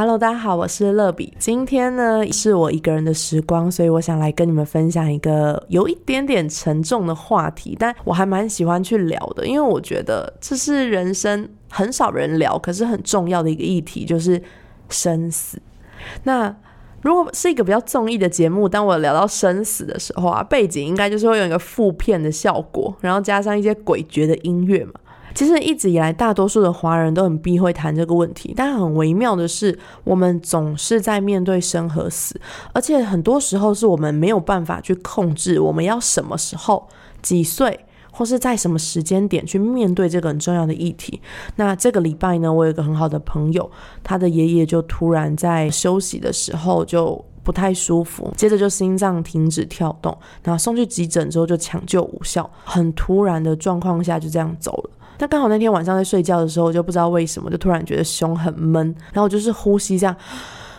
Hello，大家好，我是乐比。今天呢是我一个人的时光，所以我想来跟你们分享一个有一点点沉重的话题，但我还蛮喜欢去聊的，因为我觉得这是人生很少人聊，可是很重要的一个议题，就是生死。那如果是一个比较综艺的节目，当我聊到生死的时候啊，背景应该就是会有一个负片的效果，然后加上一些诡谲的音乐嘛。其实一直以来，大多数的华人都很避讳谈这个问题。但很微妙的是，我们总是在面对生和死，而且很多时候是我们没有办法去控制我们要什么时候、几岁，或是在什么时间点去面对这个很重要的议题。那这个礼拜呢，我有一个很好的朋友，他的爷爷就突然在休息的时候就不太舒服，接着就心脏停止跳动，然后送去急诊之后就抢救无效，很突然的状况下就这样走了。那刚好那天晚上在睡觉的时候，我就不知道为什么就突然觉得胸很闷，然后我就是呼吸这样，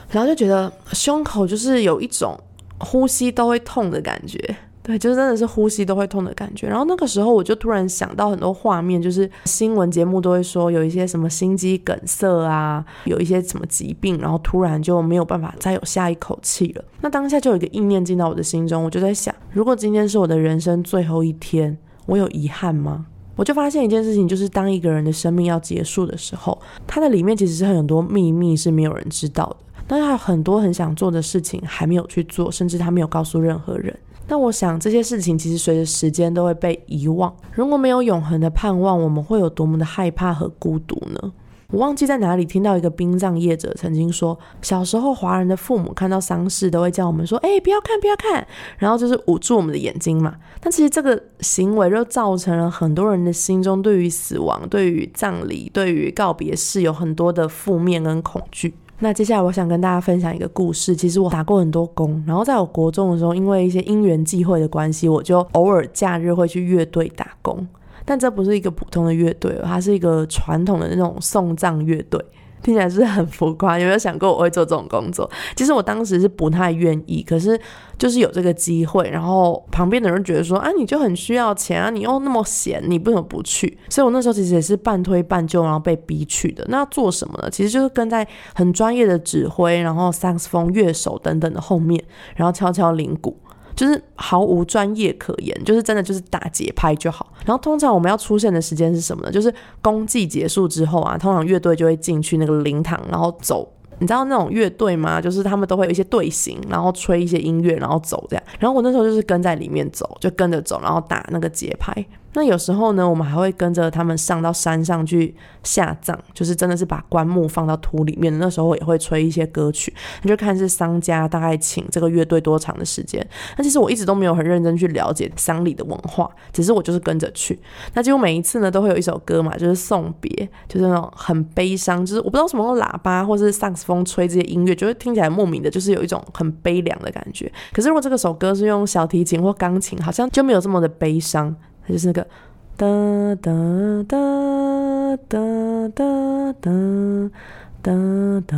然后就觉得胸口就是有一种呼吸都会痛的感觉，对，就是真的是呼吸都会痛的感觉。然后那个时候我就突然想到很多画面，就是新闻节目都会说有一些什么心肌梗塞啊，有一些什么疾病，然后突然就没有办法再有下一口气了。那当下就有一个意念进到我的心中，我就在想，如果今天是我的人生最后一天，我有遗憾吗？我就发现一件事情，就是当一个人的生命要结束的时候，他的里面其实是很多秘密是没有人知道的。但是他有很多很想做的事情还没有去做，甚至他没有告诉任何人。那我想这些事情其实随着时间都会被遗忘。如果没有永恒的盼望，我们会有多么的害怕和孤独呢？我忘记在哪里听到一个殡葬业者曾经说，小时候华人的父母看到丧事都会叫我们说：“哎，不要看，不要看。”然后就是捂住我们的眼睛嘛。但其实这个行为就造成了很多人的心中对于死亡、对于葬礼、对于告别式有很多的负面跟恐惧。那接下来我想跟大家分享一个故事。其实我打过很多工，然后在我国中的时候，因为一些因缘际会的关系，我就偶尔假日会去乐队打工。但这不是一个普通的乐队，它是一个传统的那种送葬乐队，听起来是很浮夸。有没有想过我会做这种工作？其实我当时是不太愿意，可是就是有这个机会，然后旁边的人觉得说：“啊，你就很需要钱啊，你又那么闲，你为什么不去？”所以我那时候其实也是半推半就，然后被逼去的。那做什么呢？其实就是跟在很专业的指挥，然后萨克斯风乐手等等的后面，然后敲敲铃鼓。就是毫无专业可言，就是真的就是打节拍就好。然后通常我们要出现的时间是什么呢？就是公祭结束之后啊，通常乐队就会进去那个灵堂，然后走。你知道那种乐队吗？就是他们都会有一些队形，然后吹一些音乐，然后走这样。然后我那时候就是跟在里面走，就跟着走，然后打那个节拍。那有时候呢，我们还会跟着他们上到山上去下葬，就是真的是把棺木放到土里面。那时候也会吹一些歌曲，你就看是商家大概请这个乐队多长的时间。那其实我一直都没有很认真去了解丧礼的文化，只是我就是跟着去。那几乎每一次呢，都会有一首歌嘛，就是送别，就是那种很悲伤，就是我不知道什么喇叭或是萨克斯风吹这些音乐，就会听起来莫名的，就是有一种很悲凉的感觉。可是如果这个首歌是用小提琴或钢琴，好像就没有这么的悲伤。它就是那个哒哒哒哒哒哒哒哒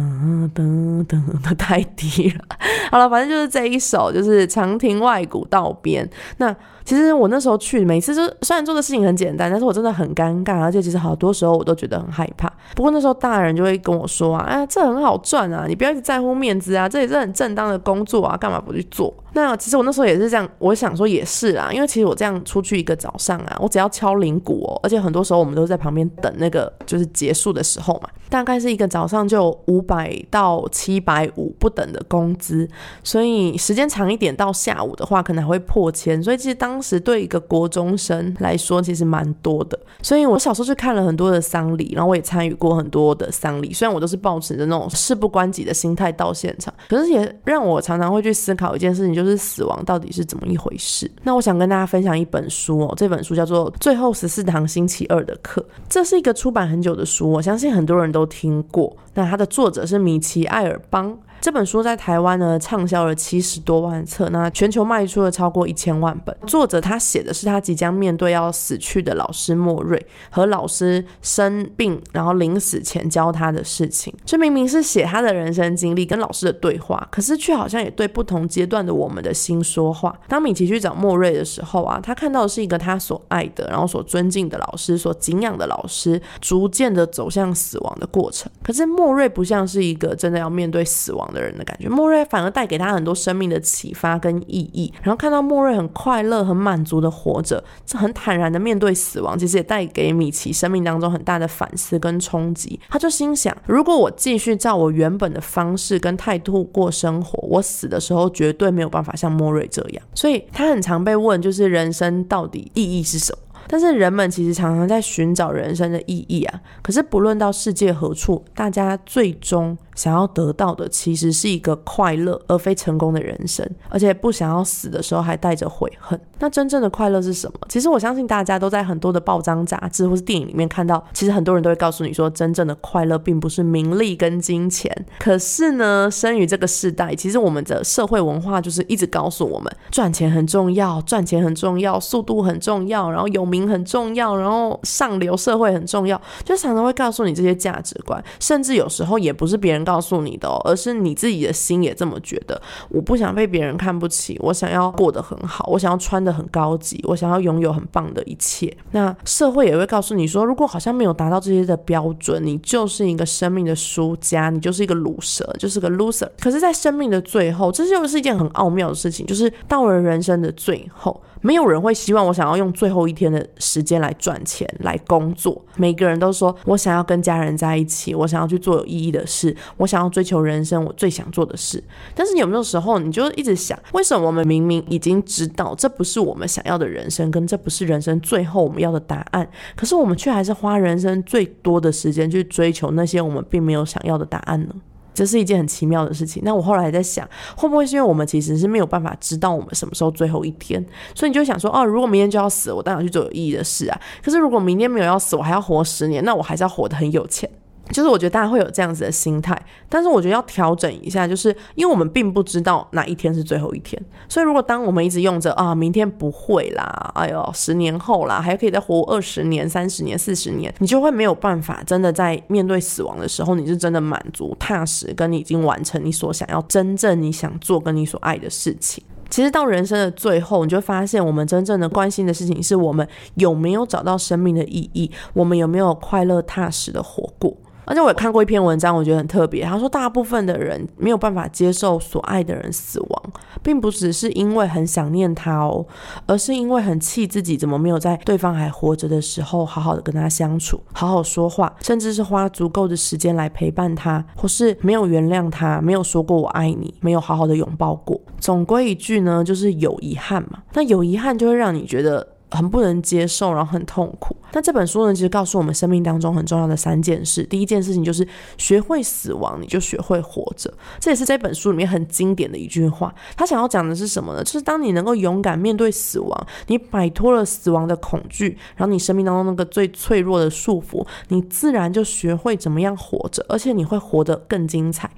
哒哒，太低了。好了，反正就是这一首，就是长亭外古道边。那其实我那时候去，每次就虽然做的事情很简单，但是我真的很尴尬，而且其实好多时候我都觉得很害怕。不过那时候大人就会跟我说啊，哎，这很好赚啊，你不要一直在乎面子啊，这也是很正当的工作啊，干嘛不去做？那其实我那时候也是这样，我想说也是啦，因为其实我这样出去一个早上啊，我只要敲铃鼓哦，而且很多时候我们都在旁边等那个就是结束的时候嘛，大概是一个早上就五百到七百五不等的工资，所以时间长一点到下午的话，可能还会破千，所以其实当当时对一个国中生来说，其实蛮多的。所以我小时候就看了很多的丧礼，然后我也参与过很多的丧礼，虽然我都是抱持着那种事不关己的心态到现场，可是也让我常常会去思考一件事情，就是死亡到底是怎么一回事？那我想跟大家分享一本书哦，这本书叫做《最后十四堂星期二的课》，这是一个出版很久的书，我相信很多人都听过。那它的作者是米奇·艾尔邦。这本书在台湾呢畅销了七十多万册，那全球卖出了超过一千万本。作者他写的是他即将面对要死去的老师莫瑞和老师生病然后临死前教他的事情。这明明是写他的人生经历跟老师的对话，可是却好像也对不同阶段的我们的心说话。当米奇去找莫瑞的时候啊，他看到的是一个他所爱的，然后所尊敬的老师，所敬仰的老师，逐渐的走向死亡的过程。可是莫瑞不像是一个真的要面对死亡的人的感觉，莫瑞反而带给他很多生命的启发跟意义。然后看到莫瑞很快乐、很满足的活着，这很坦然的面对死亡，其实也带给米奇生命当中很大的反思跟冲击。他就心想，如果我继续照我原本的方式跟态度过生活，我死的时候绝对没有办法像莫瑞这样。所以他很常被问，就是人生到底意义是什么？但是人们其实常常在寻找人生的意义啊。可是不论到世界何处，大家最终。想要得到的其实是一个快乐，而非成功的人生，而且不想要死的时候还带着悔恨。那真正的快乐是什么？其实我相信大家都在很多的报章杂志或是电影里面看到，其实很多人都会告诉你说，真正的快乐并不是名利跟金钱。可是呢，生于这个时代，其实我们的社会文化就是一直告诉我们，赚钱很重要，赚钱很重要，速度很重要，然后有名很重要，然后上流社会很重要，就常常会告诉你这些价值观，甚至有时候也不是别人。告诉你的，哦而是你自己的心也这么觉得。我不想被别人看不起，我想要过得很好，我想要穿的很高级，我想要拥有很棒的一切。那社会也会告诉你说，如果好像没有达到这些的标准，你就是一个生命的输家，你就是一个卤蛇，就是个 loser。可是，在生命的最后，这就是一件很奥妙的事情，就是到了人生的最后。没有人会希望我想要用最后一天的时间来赚钱、来工作。每个人都说我想要跟家人在一起，我想要去做有意义的事，我想要追求人生我最想做的事。但是有没有时候，你就一直想，为什么我们明明已经知道这不是我们想要的人生，跟这不是人生最后我们要的答案，可是我们却还是花人生最多的时间去追求那些我们并没有想要的答案呢？这是一件很奇妙的事情。那我后来在想，会不会是因为我们其实是没有办法知道我们什么时候最后一天，所以你就想说，哦，如果明天就要死，我当然去做有意义的事啊。可是如果明天没有要死，我还要活十年，那我还是要活得很有钱。就是我觉得大家会有这样子的心态，但是我觉得要调整一下，就是因为我们并不知道哪一天是最后一天，所以如果当我们一直用着啊，明天不会啦，哎呦，十年后啦，还可以再活二十年、三十年、四十年，你就会没有办法真的在面对死亡的时候，你是真的满足、踏实，跟你已经完成你所想要、真正你想做跟你所爱的事情。其实到人生的最后，你就发现我们真正的关心的事情是我们有没有找到生命的意义，我们有没有快乐踏实的活过。而且我也看过一篇文章，我觉得很特别。他说，大部分的人没有办法接受所爱的人死亡，并不只是因为很想念他哦，而是因为很气自己怎么没有在对方还活着的时候好好的跟他相处，好好说话，甚至是花足够的时间来陪伴他，或是没有原谅他，没有说过我爱你，没有好好的拥抱过。总归一句呢，就是有遗憾嘛。那有遗憾就会让你觉得。很不能接受，然后很痛苦。那这本书呢，其实告诉我们生命当中很重要的三件事。第一件事情就是学会死亡，你就学会活着。这也是这本书里面很经典的一句话。他想要讲的是什么呢？就是当你能够勇敢面对死亡，你摆脱了死亡的恐惧，然后你生命当中那个最脆弱的束缚，你自然就学会怎么样活着，而且你会活得更精彩。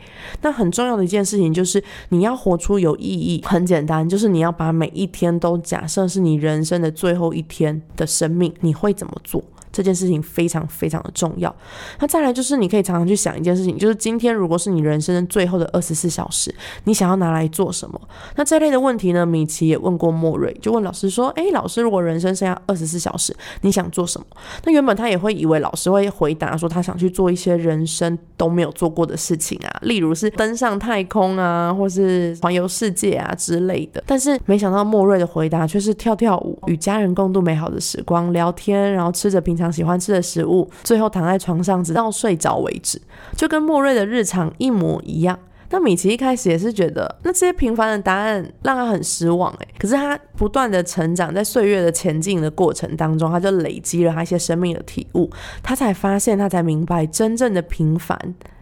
那很重要的一件事情就是你要活出有意义。很简单，就是你要把每一天都假设是你人生的最后。一天的生命，你会怎么做？这件事情非常非常的重要。那再来就是，你可以常常去想一件事情，就是今天如果是你人生最后的二十四小时，你想要拿来做什么？那这类的问题呢，米奇也问过莫瑞，就问老师说：“诶，老师，如果人生剩下二十四小时，你想做什么？”那原本他也会以为老师会回答说，他想去做一些人生都没有做过的事情啊，例如是登上太空啊，或是环游世界啊之类的。但是没想到莫瑞的回答却是跳跳舞，与家人共度美好的时光，聊天，然后吃着平常。常喜欢吃的食物，最后躺在床上直到睡着为止，就跟莫瑞的日常一模一样。那米奇一开始也是觉得，那这些平凡的答案让他很失望诶。可是他不断的成长，在岁月的前进的过程当中，他就累积了他一些生命的体悟，他才发现，他才明白，真正的平凡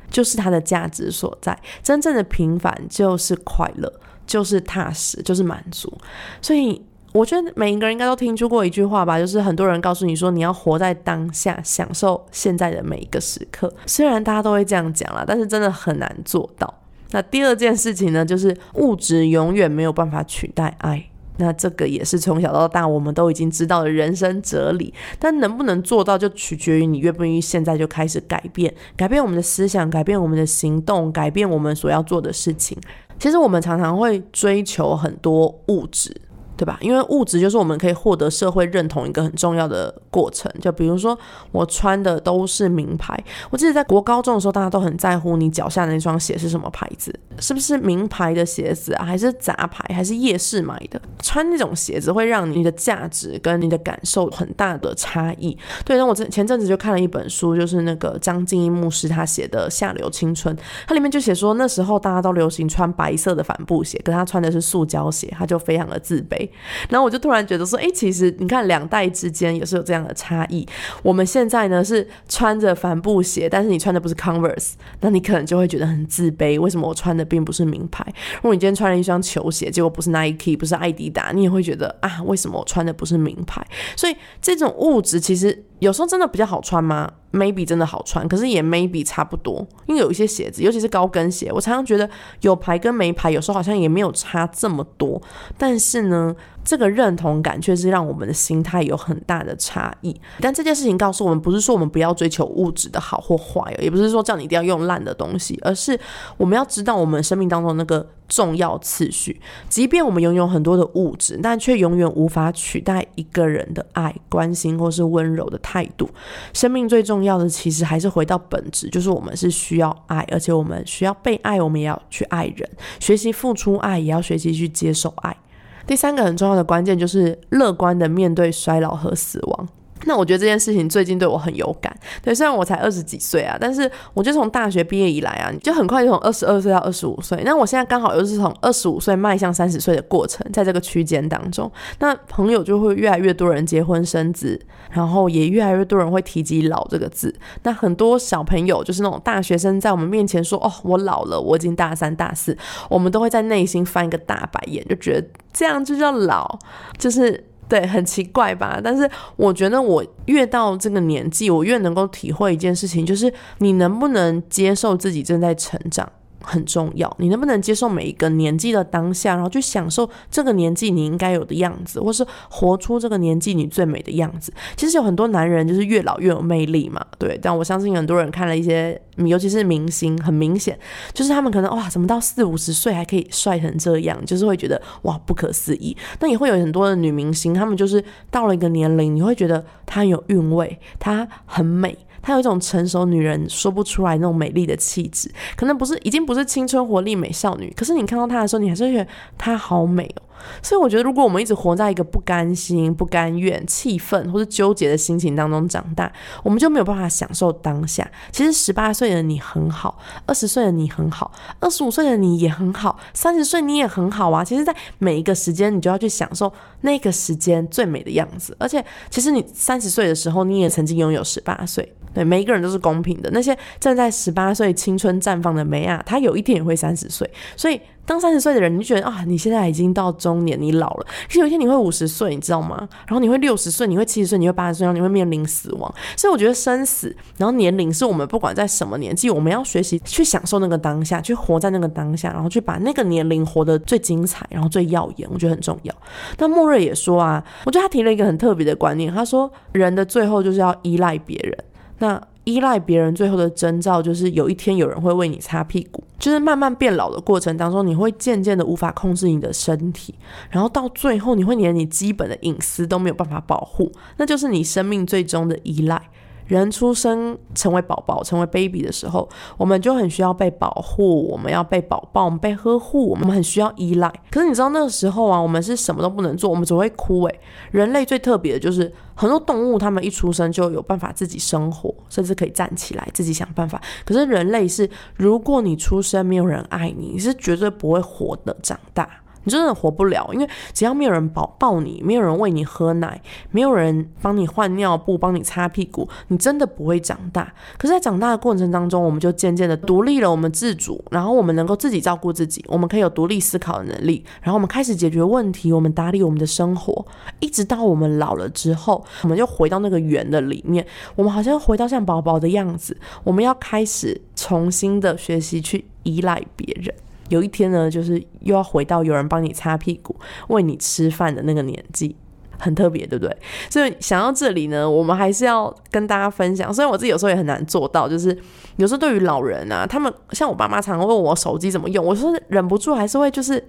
就是他的价值所在，真正的平凡就是快乐，就是踏实，就是满足。所以。我觉得每一个人应该都听出过一句话吧，就是很多人告诉你说你要活在当下，享受现在的每一个时刻。虽然大家都会这样讲啦，但是真的很难做到。那第二件事情呢，就是物质永远没有办法取代爱。那这个也是从小到大我们都已经知道的人生哲理，但能不能做到，就取决于你愿不愿意现在就开始改变，改变我们的思想，改变我们的行动，改变我们所要做的事情。其实我们常常会追求很多物质。对吧？因为物质就是我们可以获得社会认同一个很重要的过程。就比如说，我穿的都是名牌。我记得在国高中的时候，大家都很在乎你脚下的那双鞋是什么牌子，是不是名牌的鞋子啊，还是杂牌，还是夜市买的？穿那种鞋子会让你的价值跟你的感受很大的差异。对，那我前前阵子就看了一本书，就是那个张敬一牧师他写的《下流青春》，它里面就写说那时候大家都流行穿白色的帆布鞋，可他穿的是塑胶鞋，他就非常的自卑。然后我就突然觉得说，哎，其实你看两代之间也是有这样的差异。我们现在呢是穿着帆布鞋，但是你穿的不是 Converse，那你可能就会觉得很自卑。为什么我穿的并不是名牌？如果你今天穿了一双球鞋，结果不是 Nike，不是艾迪达，你也会觉得啊，为什么我穿的不是名牌？所以这种物质其实。有时候真的比较好穿吗？Maybe 真的好穿，可是也 Maybe 差不多。因为有一些鞋子，尤其是高跟鞋，我常常觉得有牌跟没牌，有时候好像也没有差这么多。但是呢，这个认同感却是让我们的心态有很大的差异。但这件事情告诉我们，不是说我们不要追求物质的好或坏，也不是说叫你一定要用烂的东西，而是我们要知道我们生命当中那个。重要次序，即便我们拥有很多的物质，但却永远无法取代一个人的爱、关心或是温柔的态度。生命最重要的，其实还是回到本质，就是我们是需要爱，而且我们需要被爱，我们也要去爱人，学习付出爱，也要学习去接受爱。第三个很重要的关键，就是乐观的面对衰老和死亡。那我觉得这件事情最近对我很有感，对，虽然我才二十几岁啊，但是我就从大学毕业以来啊，就很快就从二十二岁到二十五岁，那我现在刚好又是从二十五岁迈向三十岁的过程，在这个区间当中，那朋友就会越来越多人结婚生子，然后也越来越多人会提及老这个字，那很多小朋友就是那种大学生在我们面前说哦我老了，我已经大三大四，我们都会在内心翻一个大白眼，就觉得这样就叫老，就是。对，很奇怪吧？但是我觉得我越到这个年纪，我越能够体会一件事情，就是你能不能接受自己正在成长。很重要，你能不能接受每一个年纪的当下，然后去享受这个年纪你应该有的样子，或是活出这个年纪你最美的样子？其实有很多男人就是越老越有魅力嘛，对。但我相信很多人看了一些，尤其是明星，很明显就是他们可能哇，怎么到四五十岁还可以帅成这样，就是会觉得哇不可思议。那也会有很多的女明星，她们就是到了一个年龄，你会觉得她有韵味，她很美。她有一种成熟女人说不出来那种美丽的气质，可能不是已经不是青春活力美少女，可是你看到她的时候，你还是觉得她好美哦。所以我觉得，如果我们一直活在一个不甘心、不甘愿、气愤或者纠结的心情当中长大，我们就没有办法享受当下。其实十八岁的你很好，二十岁的你很好，二十五岁的你也很好，三十岁你也很好啊。其实，在每一个时间，你就要去享受那个时间最美的样子。而且，其实你三十岁的时候，你也曾经拥有十八岁。对，每一个人都是公平的。那些正在十八岁青春绽放的梅亚，她有一天也会三十岁。所以。当三十岁的人，你就觉得啊，你现在已经到中年，你老了。可是有一天你会五十岁，你知道吗？然后你会六十岁，你会七十岁，你会八十岁，然后你会面临死亡。所以我觉得生死，然后年龄是我们不管在什么年纪，我们要学习去享受那个当下，去活在那个当下，然后去把那个年龄活得最精彩，然后最耀眼。我觉得很重要。那莫瑞也说啊，我觉得他提了一个很特别的观念，他说人的最后就是要依赖别人。那依赖别人最后的征兆，就是有一天有人会为你擦屁股。就是慢慢变老的过程当中，你会渐渐的无法控制你的身体，然后到最后，你会连你基本的隐私都没有办法保护，那就是你生命最终的依赖。人出生成为宝宝、成为 baby 的时候，我们就很需要被保护，我们要被宝宝、我们被呵护，我们很需要依赖。可是你知道那个时候啊，我们是什么都不能做，我们只会哭。诶，人类最特别的就是很多动物，它们一出生就有办法自己生活，甚至可以站起来自己想办法。可是人类是，如果你出生没有人爱你，你是绝对不会活的长大。你真的活不了，因为只要没有人抱抱你，没有人喂你喝奶，没有人帮你换尿布、帮你擦屁股，你真的不会长大。可是，在长大的过程当中，我们就渐渐的独立了，我们自主，然后我们能够自己照顾自己，我们可以有独立思考的能力，然后我们开始解决问题，我们打理我们的生活，一直到我们老了之后，我们就回到那个圆的里面，我们好像回到像宝宝的样子，我们要开始。重新的学习去依赖别人。有一天呢，就是又要回到有人帮你擦屁股、喂你吃饭的那个年纪，很特别，对不对？所以想到这里呢，我们还是要跟大家分享。虽然我自己有时候也很难做到，就是有时候对于老人啊，他们像我爸妈常常问我手机怎么用，我说忍不住还是会就是，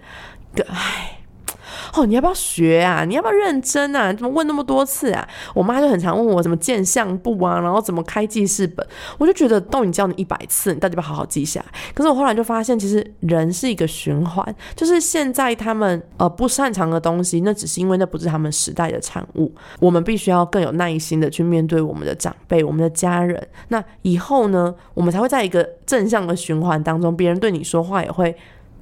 唉。哦，你要不要学啊？你要不要认真啊？怎么问那么多次啊？我妈就很常问我怎么建相簿啊，然后怎么开记事本。我就觉得都已经教你一百次，你到底要不要好好记下？可是我后来就发现，其实人是一个循环，就是现在他们呃不擅长的东西，那只是因为那不是他们时代的产物。我们必须要更有耐心的去面对我们的长辈、我们的家人。那以后呢，我们才会在一个正向的循环当中，别人对你说话也会。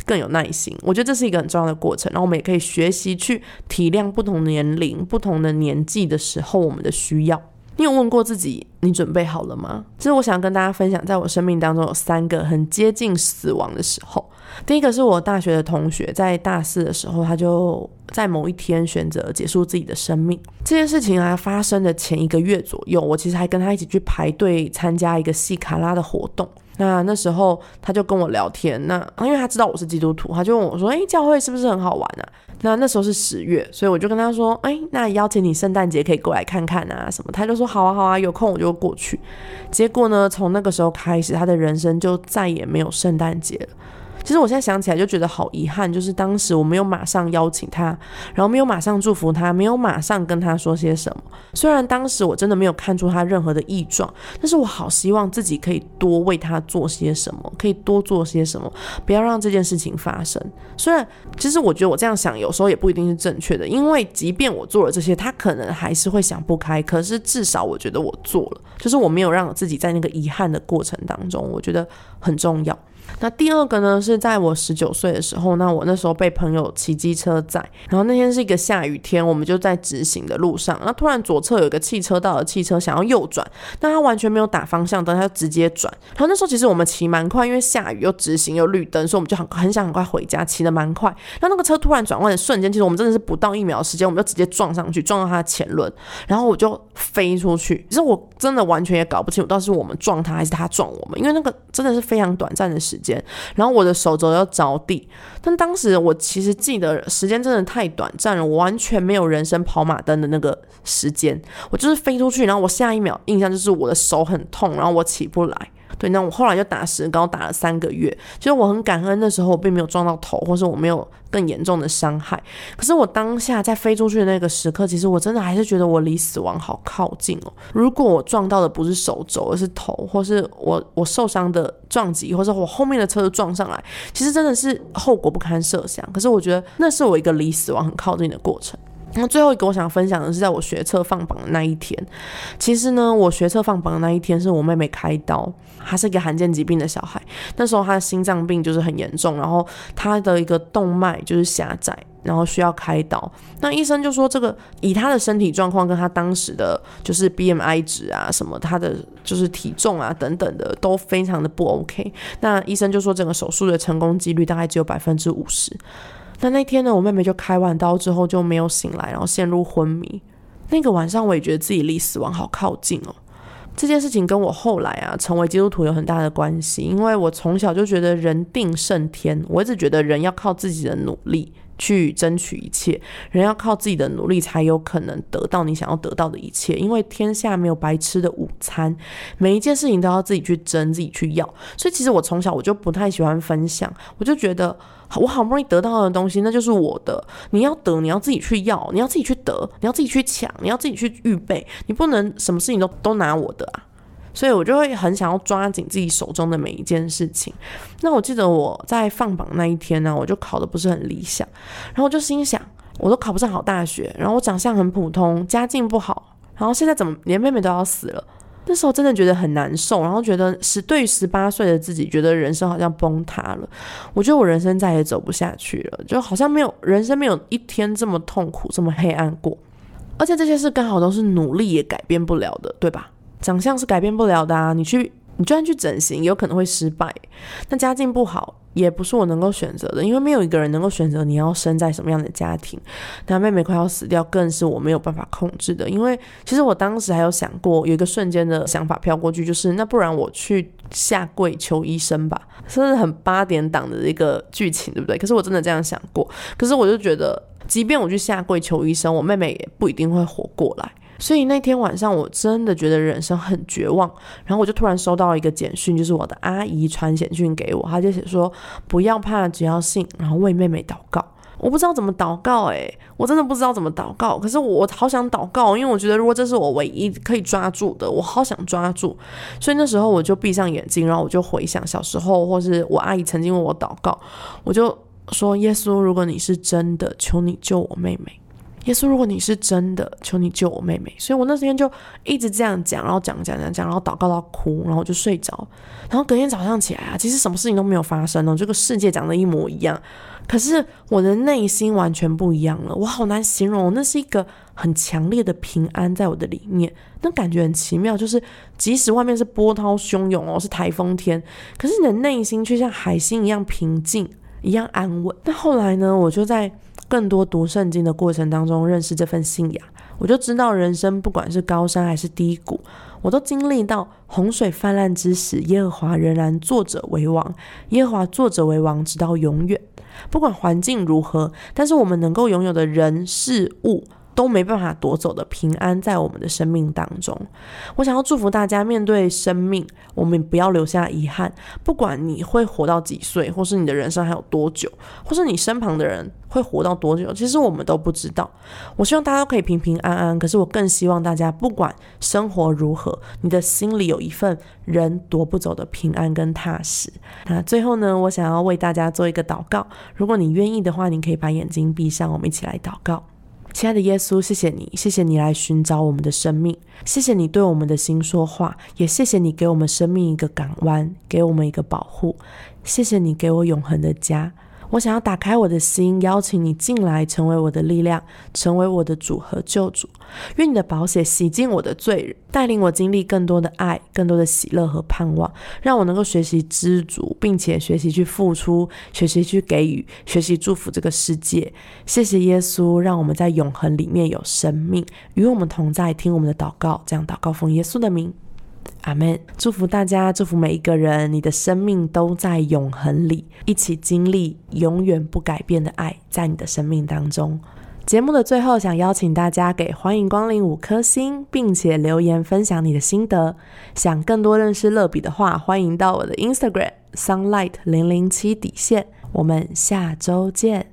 更有耐心，我觉得这是一个很重要的过程。然后我们也可以学习去体谅不同年龄、不同的年纪的时候我们的需要。你有问过自己，你准备好了吗？其实我想跟大家分享，在我生命当中有三个很接近死亡的时候。第一个是我大学的同学，在大四的时候，他就在某一天选择结束自己的生命。这件事情啊，发生的前一个月左右，我其实还跟他一起去排队参加一个戏卡拉的活动。那那时候他就跟我聊天，那因为他知道我是基督徒，他就问我说：“哎，教会是不是很好玩啊？”那那时候是十月，所以我就跟他说：“哎，那邀请你圣诞节可以过来看看啊，什么？”他就说：“好啊，好啊，有空我就过去。”结果呢，从那个时候开始，他的人生就再也没有圣诞节了。其实我现在想起来就觉得好遗憾，就是当时我没有马上邀请他，然后没有马上祝福他，没有马上跟他说些什么。虽然当时我真的没有看出他任何的异状，但是我好希望自己可以多为他做些什么，可以多做些什么，不要让这件事情发生。虽然其实我觉得我这样想有时候也不一定是正确的，因为即便我做了这些，他可能还是会想不开。可是至少我觉得我做了，就是我没有让自己在那个遗憾的过程当中，我觉得很重要。那第二个呢，是在我十九岁的时候，那我那时候被朋友骑机车载，然后那天是一个下雨天，我们就在直行的路上，那突然左侧有一个汽车道的汽车想要右转，但他完全没有打方向灯，他就直接转。然后那时候其实我们骑蛮快，因为下雨又直行又绿灯，所以我们就很很想很快回家，骑得蛮快。那那个车突然转弯的瞬间，其实我们真的是不到一秒时间，我们就直接撞上去，撞到他的前轮，然后我就飞出去。其实我真的完全也搞不清楚，到底是我们撞他还是他撞我们，因为那个真的是非常短暂的时间。然后我的手肘要着地，但当时我其实记得时间真的太短暂了，我完全没有人生跑马灯的那个时间，我就是飞出去，然后我下一秒印象就是我的手很痛，然后我起不来。对，那我后来就打石膏，打了三个月。其实我很感恩，那时候我并没有撞到头，或是我没有更严重的伤害。可是我当下在飞出去的那个时刻，其实我真的还是觉得我离死亡好靠近哦。如果我撞到的不是手肘，而是头，或是我我受伤的撞击，或是我后面的车子撞上来，其实真的是后果不堪设想。可是我觉得那是我一个离死亡很靠近的过程。那最后一个我想分享的是，在我学测放榜的那一天。其实呢，我学测放榜的那一天是我妹妹开刀，她是一个罕见疾病的小孩。那时候她的心脏病就是很严重，然后她的一个动脉就是狭窄，然后需要开刀。那医生就说，这个以她的身体状况跟她当时的就是 BMI 值啊，什么她的就是体重啊等等的都非常的不 OK。那医生就说，整个手术的成功几率大概只有百分之五十。但那天呢，我妹妹就开完刀之后就没有醒来，然后陷入昏迷。那个晚上，我也觉得自己离死亡好靠近哦。这件事情跟我后来啊成为基督徒有很大的关系，因为我从小就觉得人定胜天，我一直觉得人要靠自己的努力去争取一切，人要靠自己的努力才有可能得到你想要得到的一切，因为天下没有白吃的午餐，每一件事情都要自己去争，自己去要。所以其实我从小我就不太喜欢分享，我就觉得。我好不容易得到的东西，那就是我的。你要得，你要自己去要，你要自己去得，你要自己去抢，你要自己去预备。你不能什么事情都都拿我的啊！所以我就会很想要抓紧自己手中的每一件事情。那我记得我在放榜那一天呢，我就考的不是很理想，然后我就心想，我都考不上好大学，然后我长相很普通，家境不好，然后现在怎么连妹妹都要死了？那时候真的觉得很难受，然后觉得十对十八岁的自己，觉得人生好像崩塌了。我觉得我人生再也走不下去了，就好像没有人生没有一天这么痛苦、这么黑暗过。而且这些事刚好都是努力也改变不了的，对吧？长相是改变不了的啊，你去。你就算去整形，有可能会失败。那家境不好，也不是我能够选择的，因为没有一个人能够选择你要生在什么样的家庭。那妹妹快要死掉，更是我没有办法控制的。因为其实我当时还有想过，有一个瞬间的想法飘过去，就是那不然我去下跪求医生吧，甚至很八点档的一个剧情，对不对？可是我真的这样想过，可是我就觉得，即便我去下跪求医生，我妹妹也不一定会活过来。所以那天晚上我真的觉得人生很绝望，然后我就突然收到一个简讯，就是我的阿姨传简讯给我，她就写说不要怕，只要信，然后为妹妹祷告。我不知道怎么祷告，诶，我真的不知道怎么祷告。可是我好想祷告，因为我觉得如果这是我唯一可以抓住的，我好想抓住。所以那时候我就闭上眼睛，然后我就回想小时候，或是我阿姨曾经为我祷告，我就说：耶稣，如果你是真的，求你救我妹妹。耶稣，如果你是真的，求你救我妹妹。所以我那时间就一直这样讲，然后讲讲讲讲，然后祷告到哭，然后就睡着。然后隔天早上起来啊，其实什么事情都没有发生哦，这个世界讲的一模一样。可是我的内心完全不一样了，我好难形容。那是一个很强烈的平安在我的里面，那感觉很奇妙。就是即使外面是波涛汹涌哦，是台风天，可是你的内心却像海星一样平静，一样安稳。那后来呢，我就在。更多读圣经的过程当中，认识这份信仰，我就知道人生不管是高山还是低谷，我都经历到洪水泛滥之时，耶和华仍然作者为王，耶和华作者为王，直到永远。不管环境如何，但是我们能够拥有的人事物。都没办法夺走的平安，在我们的生命当中。我想要祝福大家，面对生命，我们不要留下遗憾。不管你会活到几岁，或是你的人生还有多久，或是你身旁的人会活到多久，其实我们都不知道。我希望大家都可以平平安安。可是我更希望大家，不管生活如何，你的心里有一份人夺不走的平安跟踏实。那最后呢，我想要为大家做一个祷告。如果你愿意的话，你可以把眼睛闭上，我们一起来祷告。亲爱的耶稣，谢谢你，谢谢你来寻找我们的生命，谢谢你对我们的心说话，也谢谢你给我们生命一个港湾，给我们一个保护，谢谢你给我永恒的家。我想要打开我的心，邀请你进来，成为我的力量，成为我的主和救主。愿你的宝血洗净我的罪人，带领我经历更多的爱，更多的喜乐和盼望，让我能够学习知足，并且学习去付出，学习去给予，学习祝福这个世界。谢谢耶稣，让我们在永恒里面有生命，与我们同在，听我们的祷告，这样祷告奉耶稣的名。阿门！祝福大家，祝福每一个人，你的生命都在永恒里，一起经历永远不改变的爱，在你的生命当中。节目的最后，想邀请大家给欢迎光临五颗星，并且留言分享你的心得。想更多认识乐比的话，欢迎到我的 Instagram sunlight 零零七底线。我们下周见。